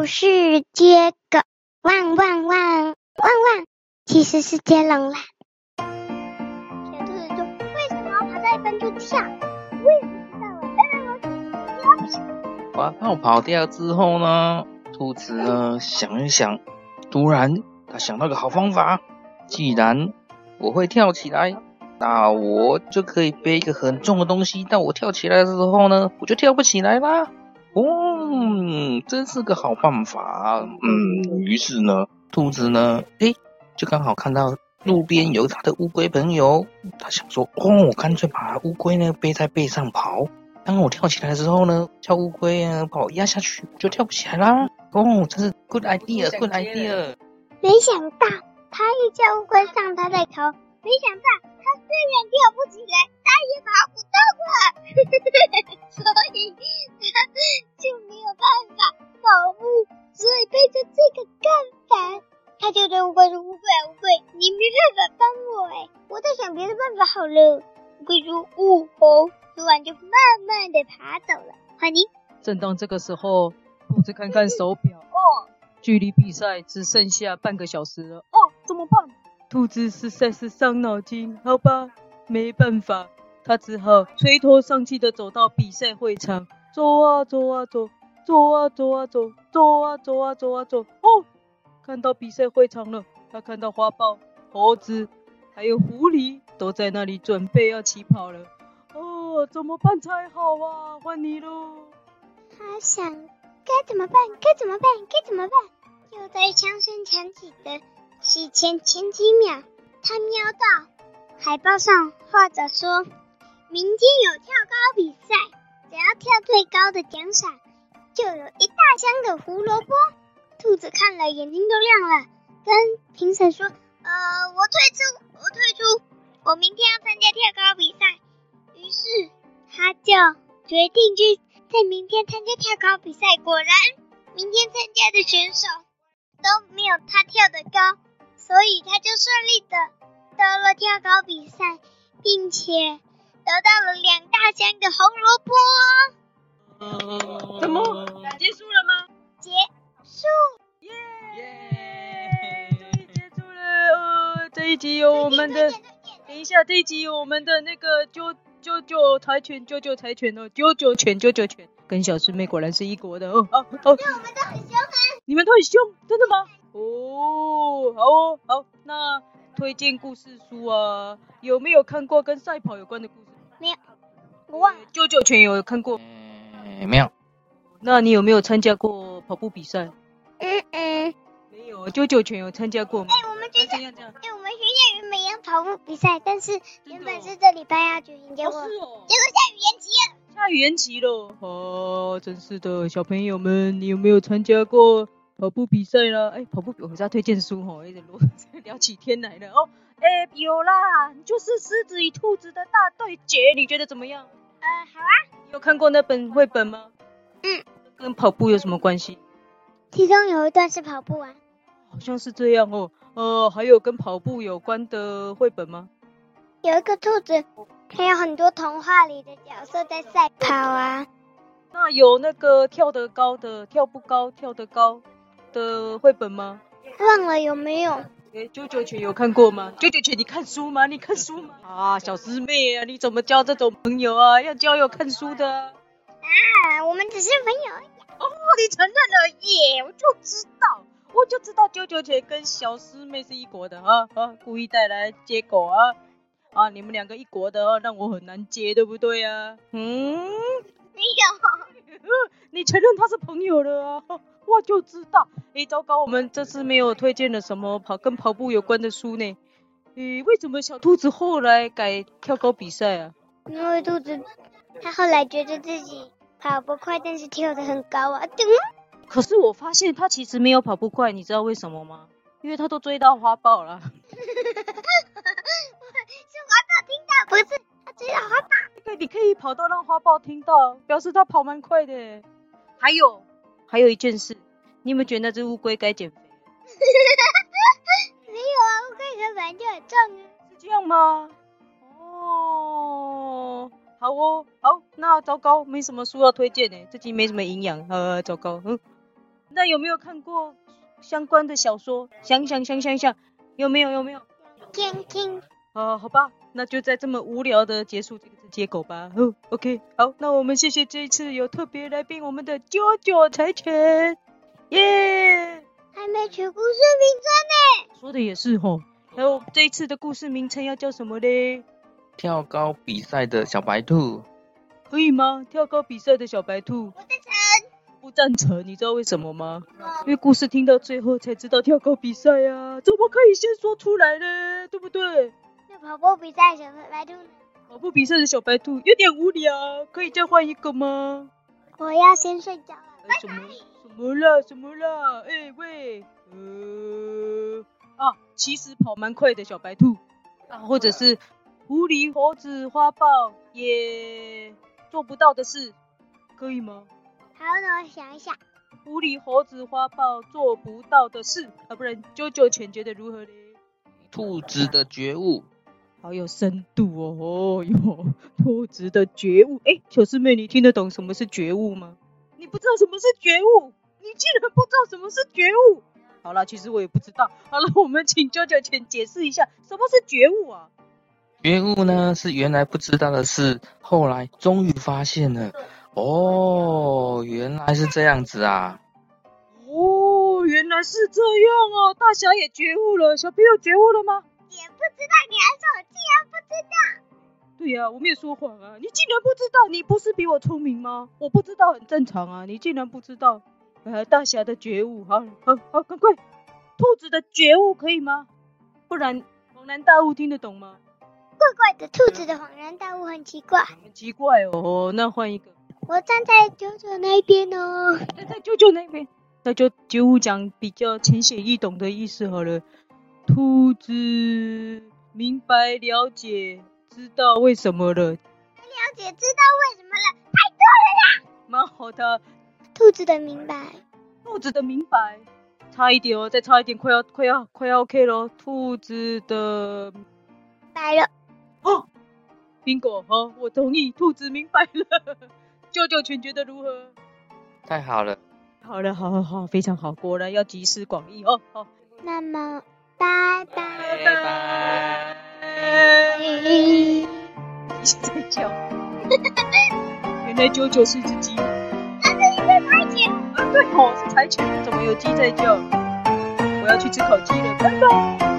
不是接狗，汪汪汪汪汪，其实是接龙啦。小兔子说：“为什么要跑到一半就跳？我也不知道啊。当然我跳不起来。”跑掉之后呢，兔子呢想一想，突然他想到个好方法，既然我会跳起来，那我就可以背一个很重的东西。但我跳起来的时候呢，我就跳不起来啦。哦，真是个好办法。嗯，于是呢，兔子呢，诶，就刚好看到路边有他的乌龟朋友，他想说，哦，我干脆把乌龟呢背在背上跑。当我跳起来的时候呢，叫乌龟啊把我压下去，就跳不起来啦。哦，真是 good idea，good idea。没想到他一叫乌龟上他的头，没想到他虽然跳不起来，他也跑不动了，所以他就没就对乌龟说：“乌龟啊，乌龟，你没办法帮我哎，我在想别的办法好了。”乌龟说：“哦哦。”说完就慢慢的爬走了。欢迎。正当这个时候，兔子看看手表，哦，距离比赛只剩下半个小时了。哦，怎么办？兔子实在是伤脑筋。好吧，没办法，他只好垂头丧气的走到比赛会场。走啊走啊走，走啊走啊走，走啊走啊走啊走。哦，看到比赛会场了。他看到花豹、猴子还有狐狸都在那里准备要起跑了。哦，怎么办才好啊？换你喽。他想该怎么办？该怎么办？该怎么办？就在枪声响起的之前前几秒，他瞄到海报上画着说，明天有跳高比赛，只要跳最高的奖赏就有一大箱的胡萝卜。兔子看了眼睛都亮了，跟评审说：“呃，我退出，我退出，我明天要参加跳高比赛。”于是他就决定去在明天参加跳高比赛。果然，明天参加的选手都没有他跳得高，所以他就顺利的到了跳高比赛，并且得到了两大箱的红萝卜。集有我们的，等一下，这一集有我们的那个啾。啾啾柴犬，啾啾柴犬哦，啾啾犬，啾啾犬，跟小师妹果然是一国的哦哦哦。对，我们都很凶啊。你们都很凶，真的吗？哦，好哦，好。那推荐故事书啊，有没有看过跟赛跑有关的故事？没有，我忘了。啾啾犬有看过？嗯，没有。那你有没有参加过跑步比赛？嗯嗯，没有。啾啾犬有参加过吗？哎，我们这跑步比赛，但是原本是这礼拜要举行，结果、哦哦、结果下雨延期了。下雨延期了，哦，真是的，小朋友们，你有没有参加过跑步比赛啦？哎，跑步我们家推荐书哦，有点 聊起天来了哦。哎，有啦，就是狮子与兔子的大对决，你觉得怎么样？呃，好啊。你有看过那本绘本吗？嗯。跟跑步有什么关系？其中有一段是跑步啊。好像是这样哦。呃，还有跟跑步有关的绘本吗？有一个兔子，还有很多童话里的角色在赛跑啊。那有那个跳得高的，跳不高，跳得高的绘本吗？忘了有没有？哎，啾啾犬有看过吗？啾啾犬，你看书吗？你看书吗？啊，小师妹啊，你怎么交这种朋友啊？要交友看书的。啊，我们只是朋友而已。哦，你承认了耶，我就知道。我就知道啾啾姐跟小师妹是一国的啊啊！故意带来接狗啊啊！你们两个一国的，让我很难接，对不对啊？嗯，没有。你承认他是朋友了啊？我就知道。哎，糟糕，我们这次没有推荐了什么跑跟跑步有关的书呢？诶，为什么小兔子后来改跳高比赛啊？因为兔子他后来觉得自己跑不快，但是跳得很高啊。对可是我发现他其实没有跑不快，你知道为什么吗？因为他都追到花豹了。是花豹听到，不是他追到花豹。对，你可以跑到让花豹听到，表示他跑蛮快的。还有，还有一件事，你有没有觉得那只乌龟该减肥？没有啊，乌龟本来就很重啊。是这样吗？哦，好哦，好，那糟糕，没什么书要推荐呢，最近没什么营养，呃，糟糕，嗯。那有没有看过相关的小说？想想想想想，有没有有没有？听听。啊，好吧，那就在这么无聊的结束这个接狗吧。哦，OK，好，那我们谢谢这一次有特别来宾，我们的啾啾柴犬，耶！还没取故事名称呢。说的也是吼，还有这一次的故事名称要叫什么嘞？跳高比赛的小白兔。可以吗？跳高比赛的小白兔。不赞成。不赞成，你知道为什么吗？因为故事听到最后才知道跳高比赛啊，怎么可以先说出来呢？对不对？那跑步比赛小白兔呢？跑步比赛的小白兔有点无聊，可以再换一个吗？我要先睡觉了。什么？什么啦？什么啦？哎、欸、喂，呃啊，其实跑蛮快的小白兔啊，或者是狐狸、猴子、花豹也做不到的事，可以吗？好，那我想一下。狐狸、猴子、花豹做不到的事啊，不然啾啾犬觉得如何呢？兔子的觉悟。好有深度哦，哦哟，兔子的觉悟。哎，小师妹，你听得懂什么是觉悟吗？你不知道什么是觉悟？你竟然不知道什么是觉悟？好了，其实我也不知道。好了，我们请啾啾犬解释一下什么是觉悟啊？觉悟呢，是原来不知道的事，后来终于发现了。哦，原来是这样子啊。哦，原来是这样啊。大侠也觉悟了，小朋友觉悟了吗？也不知道，你还说我竟然不知道？对呀、啊，我没有说谎啊！你竟然不知道？你不是比我聪明吗？我不知道很正常啊！你竟然不知道？呃，大侠的觉悟，好，好，好，赶快！兔子的觉悟可以吗？不然恍然大悟听得懂吗？怪怪的，兔子的恍然大悟很奇怪。很奇怪哦，那换一个。我站在舅舅那一边哦。站在舅舅那边，那就觉悟讲比较浅显易懂的意思好了。兔子明白了解，知道为什么了。了解，知道为什么了，太多了啦。蛮好的。兔子的明白。兔子的明白。差一点哦，再差一点，快要快要快要 OK 了。兔子的白了。哦，Bingo，好，我同意。兔子明白了。啾啾犬觉得如何？太好了。好了，好好好，非常好，果然要集思广益哦。好。那么。拜拜拜拜。鸡在叫。原来舅舅是一只鸡。那是一只柴犬。啊，对哦，是柴犬，怎么有鸡在叫？我要去吃烤鸡了，拜拜。